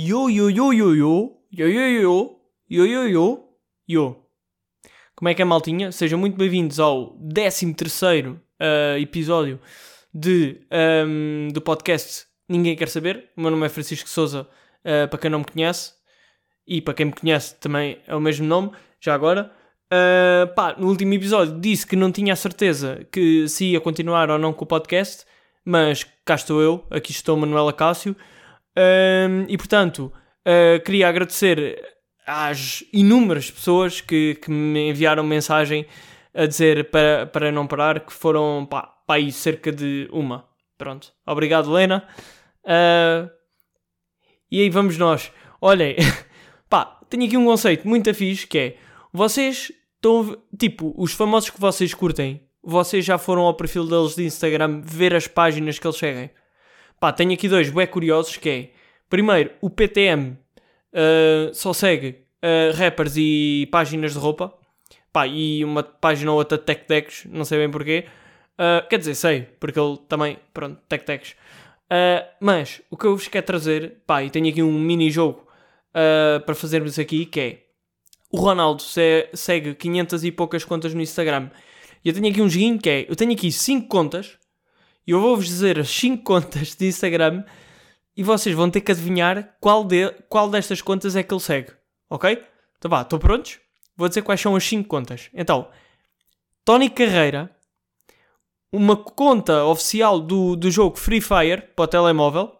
Yo, yo, yo, yo, yo, yo, yo, yo, yo, yo, yo, yo. Como é que é, maltinha? Sejam muito bem-vindos ao 13 terceiro uh, episódio de, um, do podcast Ninguém Quer Saber. O meu nome é Francisco Souza, uh, para quem não me conhece. E para quem me conhece também é o mesmo nome, já agora. Uh, pá, no último episódio disse que não tinha a certeza que se ia continuar ou não com o podcast, mas cá estou eu, aqui estou Manuela Cássio. Um, e portanto, uh, queria agradecer às inúmeras pessoas que, que me enviaram mensagem a dizer para, para não parar, que foram pá, pá aí cerca de uma. Pronto. Obrigado, Lena. Uh, e aí vamos nós. Olhem, pá, tenho aqui um conceito muito fixe que é vocês estão. Tipo, os famosos que vocês curtem, vocês já foram ao perfil deles de Instagram ver as páginas que eles seguem. Pá, tenho aqui dois bem curiosos que é, primeiro, o PTM uh, só segue uh, rappers e páginas de roupa. Pá, e uma página ou outra de tech decks, não sei bem porquê. Uh, quer dizer, sei, porque ele também, pronto, tech decks. mas, o que eu vos quero trazer, pá, e tenho aqui um mini-jogo para fazermos aqui, que é, o Ronaldo se segue 500 e poucas contas no Instagram. E eu tenho aqui um joguinho que é, eu tenho aqui 5 contas e eu vou-vos dizer as 5 contas de Instagram e vocês vão ter que adivinhar qual, de, qual destas contas é que ele segue. Ok? Então vá, estão prontos? Vou dizer quais são as 5 contas. Então, Tony Carreira, uma conta oficial do, do jogo Free Fire para o telemóvel,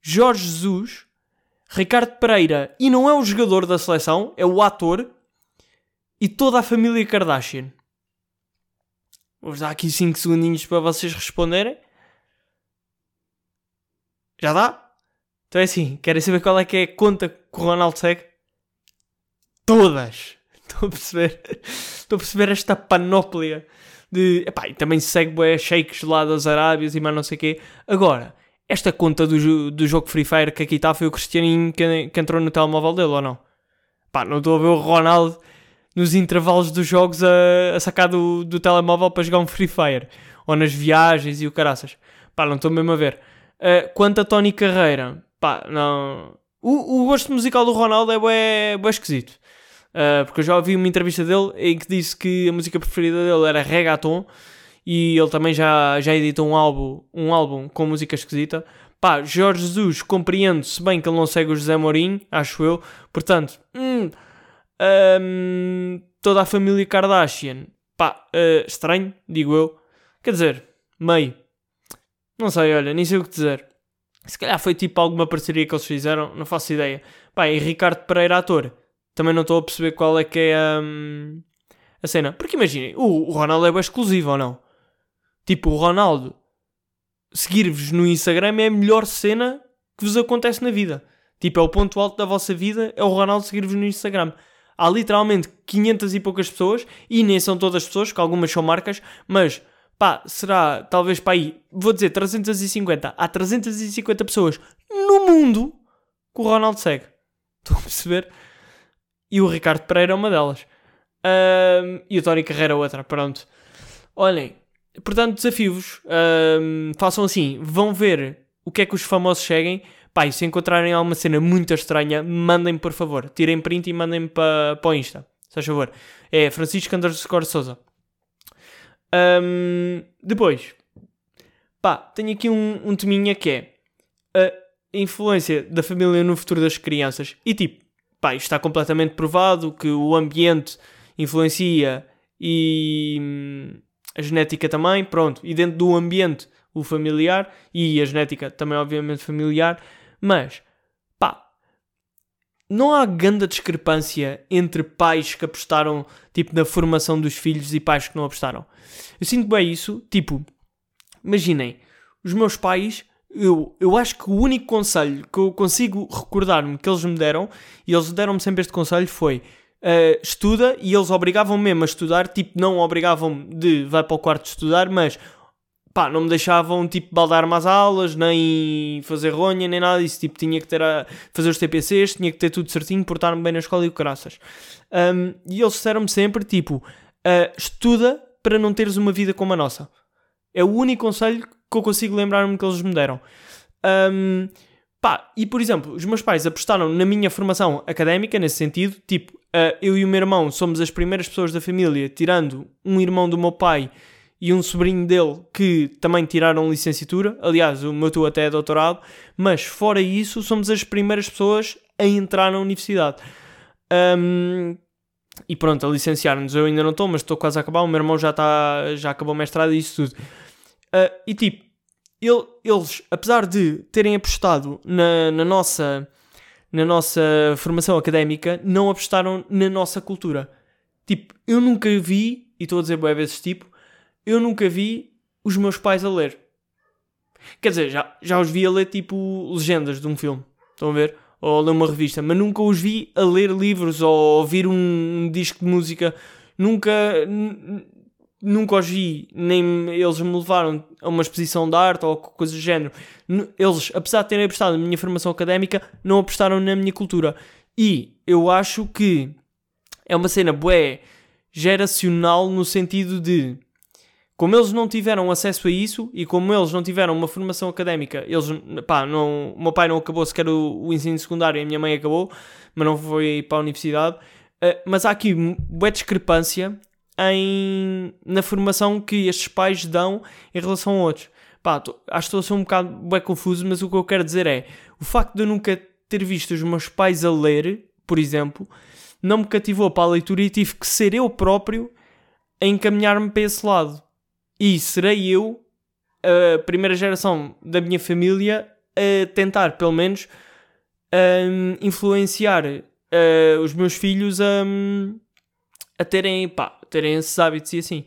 Jorge Jesus, Ricardo Pereira, e não é o jogador da seleção, é o ator, e toda a família Kardashian. Vou-vos dar aqui 5 segundinhos para vocês responderem. Já dá? Então é assim, querem saber qual é que é a conta que o Ronaldo segue? Todas! Estão a perceber? Estão a perceber esta panóplia de... Epá, e também segue bué shakes lá das Arábias e mais não sei o quê. Agora, esta conta do, do jogo Free Fire que aqui está foi o Cristianinho que, que entrou no telemóvel dele, ou não? Pá, não estou a ver o Ronaldo nos intervalos dos jogos a, a sacar do, do telemóvel para jogar um Free Fire. Ou nas viagens e o caraças. Pá, não estou mesmo a ver. Uh, quanto a Tony Carreira, pá, não. O, o gosto musical do Ronaldo é bué, bué esquisito. Uh, porque eu já ouvi uma entrevista dele em que disse que a música preferida dele era reggaeton e ele também já, já editou um álbum, um álbum com música esquisita. Pá, Jorge Jesus, compreendo, se bem que ele não segue o José Mourinho, acho eu. Portanto, hum, um, toda a família Kardashian. Pá, uh, estranho, digo eu. Quer dizer, meio. Não sei, olha, nem sei o que dizer. Se calhar foi tipo alguma parceria que eles fizeram, não faço ideia. Pá, e Ricardo Pereira, ator. Também não estou a perceber qual é que é um, a cena. Porque imaginem, o, o Ronaldo é exclusivo ou não? Tipo, o Ronaldo seguir-vos no Instagram é a melhor cena que vos acontece na vida. Tipo, é o ponto alto da vossa vida, é o Ronaldo seguir-vos no Instagram há literalmente 500 e poucas pessoas, e nem são todas pessoas, porque algumas são marcas, mas pá, será talvez para aí, vou dizer 350, há 350 pessoas no mundo que o Ronaldo segue. Estão a perceber? E o Ricardo Pereira é uma delas. Um, e o Tony Carreira é outra, pronto. Olhem, portanto, desafio-vos. Um, façam assim, vão ver o que é que os famosos seguem Pá, e se encontrarem alguma cena muito estranha, mandem-me por favor. Tirem print e mandem-me para pa o Insta. Se faz favor. É Francisco underscore Souza. Um, depois, pá, tenho aqui um, um teminha que é a influência da família no futuro das crianças. E tipo, pá, isto está completamente provado que o ambiente influencia e hum, a genética também, pronto. E dentro do ambiente, o familiar e a genética também, obviamente, familiar mas, pá, não há grande discrepância entre pais que apostaram, tipo, na formação dos filhos e pais que não apostaram. Eu sinto bem isso, tipo, imaginem, os meus pais, eu, eu acho que o único conselho que eu consigo recordar-me que eles me deram, e eles deram-me sempre este conselho, foi Uh, estuda e eles obrigavam mesmo a estudar, tipo, não obrigavam de vai para o quarto estudar, mas pá, não me deixavam tipo baldar mais aulas, nem fazer ronha, nem nada disso. Tipo, tinha que ter a fazer os TPCs, tinha que ter tudo certinho, portar-me bem na escola e o graças. Um, e eles disseram-me sempre, tipo, uh, estuda para não teres uma vida como a nossa. É o único conselho que eu consigo lembrar-me que eles me deram. Um, Pá, e por exemplo, os meus pais apostaram na minha formação académica, nesse sentido, tipo, uh, eu e o meu irmão somos as primeiras pessoas da família, tirando um irmão do meu pai e um sobrinho dele que também tiraram licenciatura. Aliás, o meu tu até é doutorado, mas fora isso, somos as primeiras pessoas a entrar na universidade. Um, e pronto, a licenciar-nos. Eu ainda não estou, mas estou quase a acabar. O meu irmão já, está, já acabou o mestrado e isso tudo. Uh, e tipo, ele, eles, apesar de terem apostado na, na, nossa, na nossa formação académica, não apostaram na nossa cultura. Tipo, eu nunca vi, e estou a dizer boas vezes tipo, eu nunca vi os meus pais a ler. Quer dizer, já, já os vi a ler tipo legendas de um filme. Estão a ver? Ou a ler uma revista. Mas nunca os vi a ler livros ou ouvir um, um disco de música. Nunca nunca os vi, nem eles me levaram a uma exposição de arte ou coisa do género. Eles, apesar de terem apostado na minha formação académica, não apostaram na minha cultura. E eu acho que é uma cena bué geracional no sentido de como eles não tiveram acesso a isso e como eles não tiveram uma formação académica, eles, pá, não, o meu pai não acabou sequer o, o ensino secundário e a minha mãe acabou, mas não foi para a universidade. Uh, mas há aqui boa discrepância em, na formação que estes pais dão em relação a outros. Pá, tô, acho que estou a ser um bocado bem confuso, mas o que eu quero dizer é o facto de eu nunca ter visto os meus pais a ler, por exemplo, não me cativou para a leitura e tive que ser eu próprio a encaminhar-me para esse lado. E serei eu, a primeira geração da minha família, a tentar, pelo menos, um, influenciar uh, os meus filhos a, a terem, pá, terem esses hábitos e assim.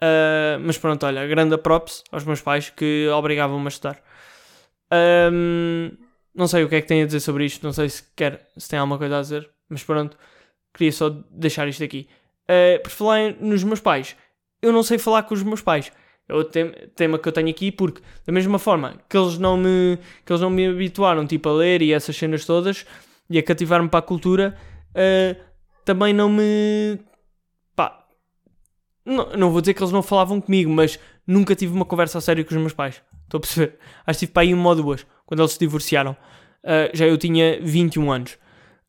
Uh, mas pronto, olha, grande props aos meus pais que obrigavam-me a estudar. Um, não sei o que é que tem a dizer sobre isto, não sei se quer, se tem alguma coisa a dizer, mas pronto, queria só deixar isto aqui. Uh, por falar nos meus pais, eu não sei falar com os meus pais. É o tema que eu tenho aqui, porque da mesma forma que eles não me, que eles não me habituaram tipo, a ler e essas cenas todas e a cativar-me para a cultura, uh, também não me não, não vou dizer que eles não falavam comigo, mas nunca tive uma conversa a sério com os meus pais. Estou a perceber? Acho que tive para aí uma ou duas, quando eles se divorciaram. Uh, já eu tinha 21 anos.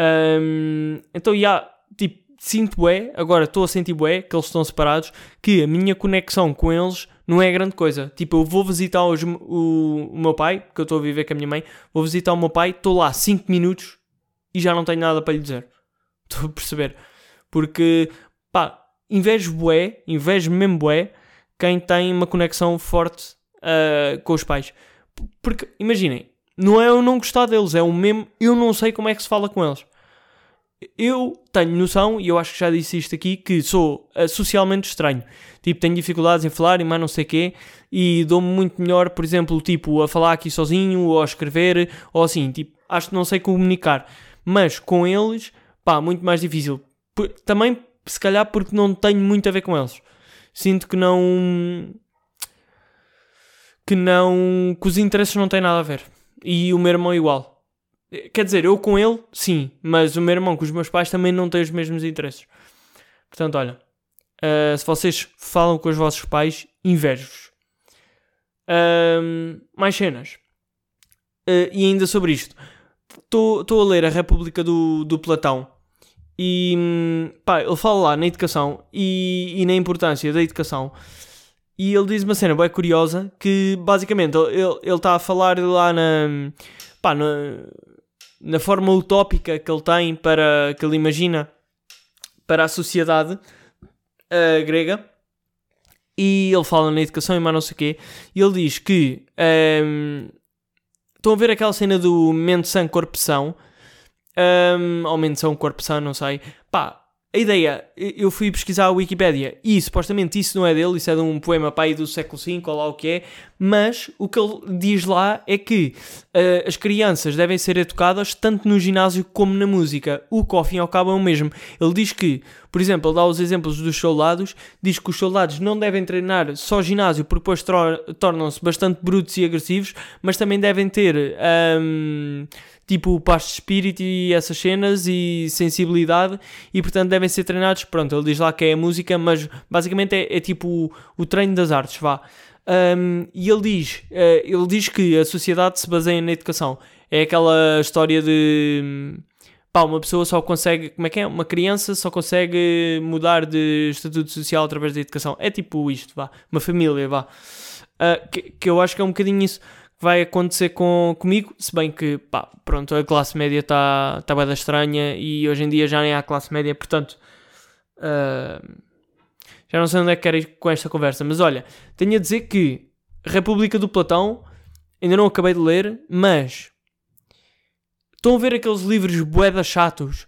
Um, então, já, tipo, sinto é, agora estou a sentir é que eles estão separados, que a minha conexão com eles não é grande coisa. Tipo, eu vou visitar os, o, o meu pai, que eu estou a viver com a minha mãe, vou visitar o meu pai, estou lá 5 minutos e já não tenho nada para lhe dizer. Estou a perceber? Porque, pá, invejo bué, invejo mesmo bué, quem tem uma conexão forte uh, com os pais. Porque, imaginem, não é eu não gostar deles, é o mesmo, eu não sei como é que se fala com eles. Eu tenho noção, e eu acho que já disse isto aqui, que sou uh, socialmente estranho. Tipo, tenho dificuldades em falar e mais não sei quê, e dou-me muito melhor, por exemplo, tipo, a falar aqui sozinho, ou a escrever, ou assim, tipo, acho que não sei comunicar. Mas com eles, pá, muito mais difícil. Também se calhar porque não tenho muito a ver com eles. Sinto que não. que não. que os interesses não têm nada a ver. E o meu irmão igual. Quer dizer, eu com ele, sim, mas o meu irmão com os meus pais também não tem os mesmos interesses. Portanto, olha, uh, se vocês falam com os vossos pais, invejo-vos. Uh, mais cenas. Uh, e ainda sobre isto. Estou a ler a República do, do Platão e pá, ele fala lá na educação e, e na importância da educação. E ele diz uma cena bem curiosa que basicamente ele está a falar lá na, pá, na forma utópica que ele tem para que ele imagina para a sociedade uh, grega. E ele fala na educação e mais não sei o quê. E ele diz que um, estão a ver aquela cena do mente sã corpo são um, ou menção corpo são, não sei. Pá, a ideia, eu fui pesquisar a Wikipédia e supostamente isso não é dele, isso é de um poema pai do século V ou lá o que é, mas o que ele diz lá é que uh, as crianças devem ser educadas tanto no ginásio como na música, o que ao fim e ao cabo é o mesmo. Ele diz que, por exemplo, ele dá os exemplos dos soldados, diz que os soldados não devem treinar só ginásio porque depois tornam-se bastante brutos e agressivos, mas também devem ter. Um, tipo paz de espírito e essas cenas e sensibilidade e portanto devem ser treinados. Pronto, ele diz lá que é a música, mas basicamente é, é tipo o, o, treino das artes, vá. Um, e ele diz, uh, ele diz que a sociedade se baseia na educação. É aquela história de. Pá, uma pessoa só consegue. Como é que é? Uma criança só consegue mudar de estatuto social através da educação. É tipo isto, vá. Uma família, vá. Uh, que, que eu acho que é um bocadinho isso que vai acontecer com, comigo. Se bem que, pá, pronto, a classe média está tá bem estranha e hoje em dia já nem há classe média, portanto. Uh, já não sei onde é que quero ir com esta conversa, mas olha, tenho a dizer que República do Platão ainda não acabei de ler, mas estão a ver aqueles livros boedas chatos,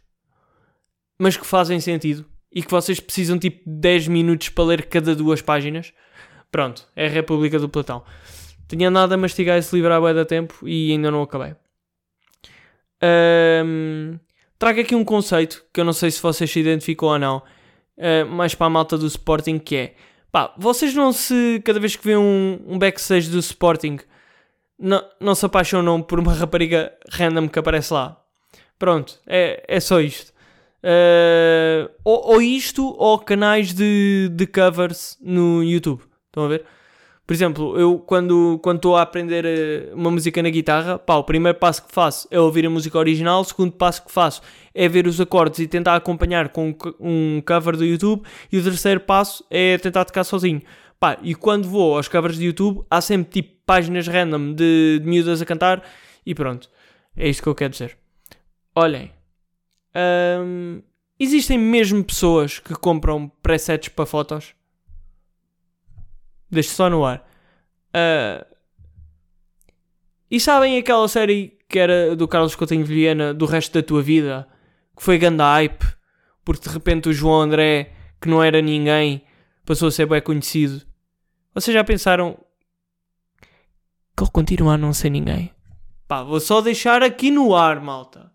mas que fazem sentido e que vocês precisam tipo 10 minutos para ler cada duas páginas. Pronto, é a República do Platão. Tinha andado a mastigar esse livro há boa tempo e ainda não acabei. Um, trago aqui um conceito que eu não sei se vocês se identificam ou não uh, mais para a malta do Sporting, que é pá, vocês não se, cada vez que vêem um, um backstage do Sporting, não, não se apaixonam por uma rapariga random que aparece lá. Pronto, é, é só isto. Uh, ou, ou, isto, ou canais de, de covers no YouTube. Estão a ver? Por exemplo, eu quando estou a aprender eh, uma música na guitarra, pá, o primeiro passo que faço é ouvir a música original, o segundo passo que faço é ver os acordes e tentar acompanhar com um cover do YouTube, e o terceiro passo é tentar tocar sozinho. Pá, e quando vou aos covers de YouTube, há sempre tipo páginas random de, de miúdas a cantar, e pronto. É isto que eu quero dizer. Olhem, hum, existem mesmo pessoas que compram presets para fotos? Deixo só no ar. Uh, e sabem aquela série que era do Carlos Coutinho Vilhena, do resto da tua vida? Que foi ganda hype, porque de repente o João André, que não era ninguém, passou a ser bem conhecido. Vocês já pensaram que ele continua a não ser ninguém? Pá, vou só deixar aqui no ar, malta.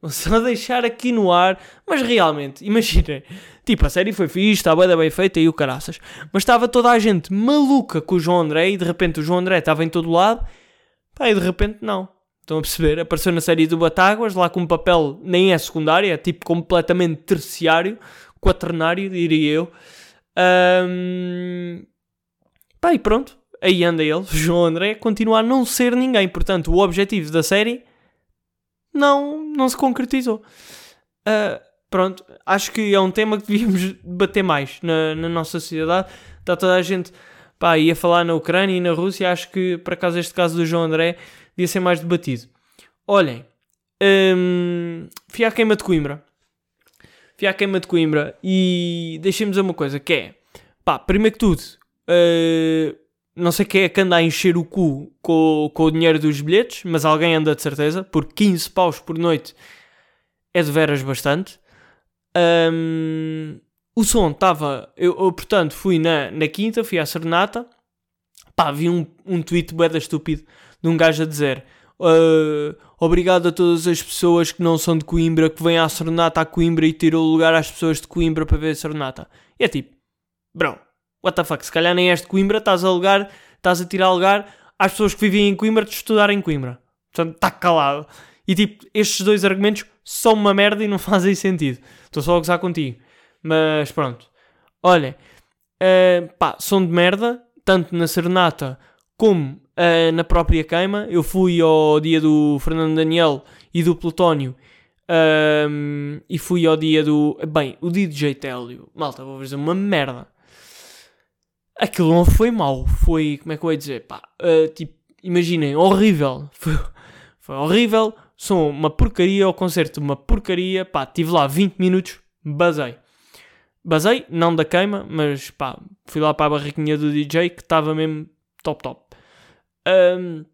Vou só deixar aqui no ar. Mas realmente, imaginem. Tipo, a série foi fixe, estava bem feita e o caraças. Mas estava toda a gente maluca com o João André e de repente o João André estava em todo lado. Pá, e de repente não. Estão a perceber? Apareceu na série do Batáguas, lá com um papel nem é secundário, é tipo completamente terciário, quaternário, diria eu. Um... Pá, e pronto. Aí anda ele, João André, continua a não ser ninguém. Portanto, o objetivo da série não, não se concretizou. Uh, pronto, acho que é um tema que devíamos debater mais na, na nossa sociedade. Está toda a gente pá, ia falar na Ucrânia e na Rússia. Acho que, por acaso, este caso do João André devia ser mais debatido. Olhem, hum, fui à queima de Coimbra. Fui à queima de Coimbra e dizer uma coisa: que é, pá, primeiro que tudo, uh, não sei quem é que anda a encher o cu com, com o dinheiro dos bilhetes, mas alguém anda de certeza, porque 15 paus por noite é de veras bastante. Um, o som estava. Eu, eu, portanto, fui na, na quinta, fui à Serenata. Pá, vi um, um tweet boeda estúpido de um gajo a dizer: uh, Obrigado a todas as pessoas que não são de Coimbra, que vêm à Serenata a Coimbra e tiram o lugar às pessoas de Coimbra para ver a Serenata. E é tipo, bro, what the fuck, se calhar nem és de Coimbra, estás a lugar, estás a tirar lugar às pessoas que vivem em Coimbra de estudar em Coimbra. Portanto, está calado. E tipo, estes dois argumentos são uma merda e não fazem sentido. Estou só a gozar contigo. Mas pronto. Olhem, uh, pá, som de merda, tanto na Serenata como uh, na própria queima. Eu fui ao dia do Fernando Daniel e do Plutónio. Um, e fui ao dia do. Bem, o DJ Télio. Malta, vou dizer uma merda aquilo não foi mau, foi, como é que eu ia dizer, pá, uh, tipo, imaginem, horrível, foi, foi horrível, sou uma porcaria, o concerto uma porcaria, pá, tive lá 20 minutos, basei. Basei, não da queima, mas pá, fui lá para a barraquinha do DJ que estava mesmo top top. Um,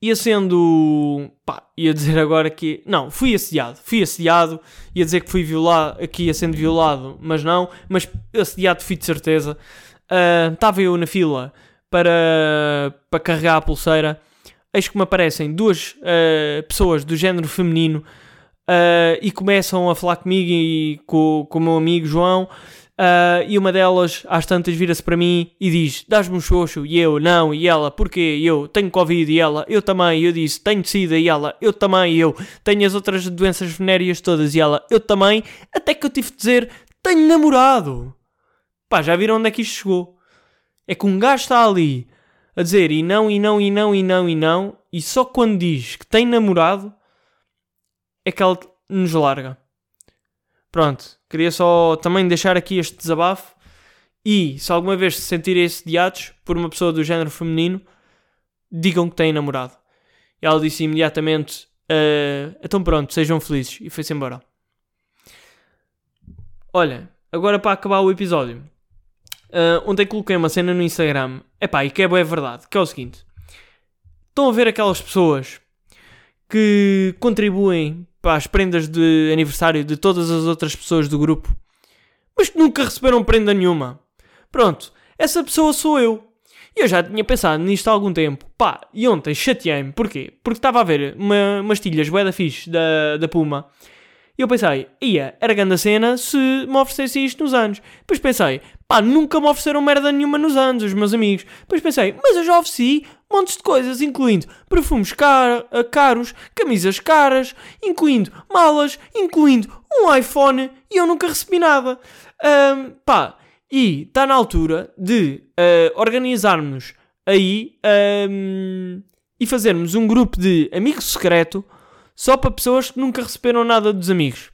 ia sendo, pá, ia dizer agora que, não, fui assediado, fui assediado, ia dizer que fui violado, aqui ia sendo violado, mas não, mas assediado fui de certeza estava uh, eu na fila para, para carregar a pulseira, eis que me aparecem duas uh, pessoas do género feminino uh, e começam a falar comigo e com, com o meu amigo João. E uma delas, às tantas, vira-se para mim e diz: Dás-me um xoxo? E eu, não. E ela, porquê? E eu, tenho Covid. E ela, eu também. E eu disse: Tenho SIDA. E ela, eu também. E eu, tenho as outras doenças venéreas todas. E ela, eu também. Até que eu tive de dizer: Tenho namorado. Pá, já viram onde é que isto chegou? É que um gajo está ali a dizer e não, e não, e não, e não, e não, e só quando diz que tem namorado é que ela nos larga. Pronto, queria só também deixar aqui este desabafo. E se alguma vez se sentirem assediados por uma pessoa do género feminino, digam que têm namorado. E ela disse imediatamente: uh, Então pronto, sejam felizes. E foi-se embora. Olha, agora para acabar o episódio. Uh, ontem coloquei uma cena no Instagram. Epá, e que é boa é verdade. Que é o seguinte. Estão a ver aquelas pessoas que contribuem para as prendas de aniversário de todas as outras pessoas do grupo, mas que nunca receberam prenda nenhuma. Pronto, essa pessoa sou eu. E eu já tinha pensado nisto há algum tempo. Pá, e ontem chateei-me. Porquê? Porque estava a ver uma, umas tilhas bué da fixe da, da Puma. E eu pensei, ia, era grande a cena se me oferecesse isto nos anos. Depois pensei, pá, nunca me ofereceram merda nenhuma nos anos, os meus amigos. Depois pensei, mas eu já ofereci montes de coisas, incluindo perfumes car caros, camisas caras, incluindo malas, incluindo um iPhone e eu nunca recebi nada. Um, pá, e está na altura de uh, organizarmos aí um, e fazermos um grupo de amigos secreto só para pessoas que nunca receberam nada dos amigos.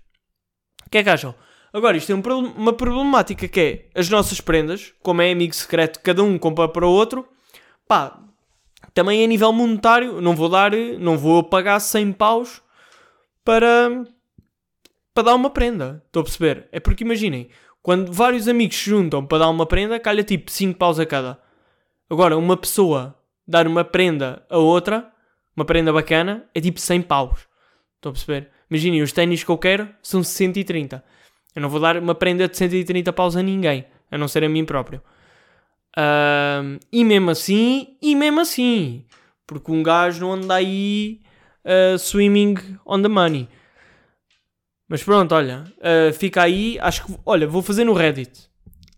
O que é que acham? Agora, isto é um, uma problemática que é as nossas prendas, como é amigo secreto, cada um compra para o outro. Pá, também a nível monetário, não vou dar, não vou pagar 100 paus para, para dar uma prenda. Estou a perceber? É porque imaginem, quando vários amigos se juntam para dar uma prenda, calha tipo 5 paus a cada. Agora, uma pessoa dar uma prenda a outra, uma prenda bacana, é tipo 100 paus. Estão a perceber? Imaginem, os ténis que eu quero são 130. Eu não vou dar uma prenda de 130 paus a ninguém, a não ser a mim próprio. Uh, e mesmo assim, e mesmo assim, porque um gajo não anda aí uh, swimming on the money. Mas pronto, olha, uh, fica aí. Acho que, olha, vou fazer no Reddit.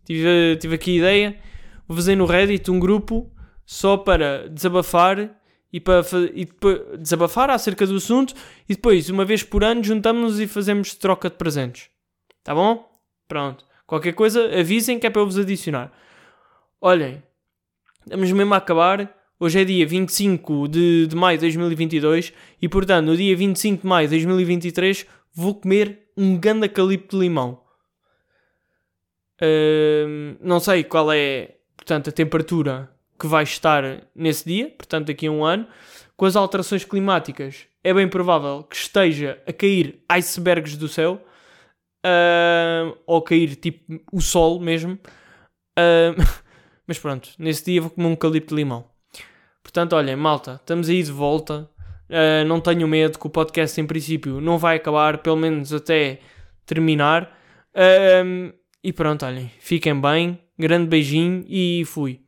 Tive, tive aqui a ideia. Vou fazer no Reddit um grupo só para desabafar e para e depois, desabafar acerca do assunto e depois, uma vez por ano, juntamos-nos e fazemos troca de presentes. Tá bom? Pronto. Qualquer coisa, avisem que é para eu vos adicionar. Olhem, estamos mesmo a acabar. Hoje é dia 25 de, de maio de 2022 e, portanto, no dia 25 de maio de 2023 vou comer um ganda calipto de limão. Uh, não sei qual é, portanto, a temperatura que vai estar nesse dia, portanto, daqui a um ano. Com as alterações climáticas, é bem provável que esteja a cair icebergs do céu, uh, ou cair tipo o sol mesmo. Uh, mas pronto, nesse dia vou comer um calipto de limão. Portanto, olhem, malta, estamos aí de volta. Uh, não tenho medo que o podcast, em princípio, não vai acabar, pelo menos até terminar. E pronto, olhem, fiquem bem, grande beijinho e fui.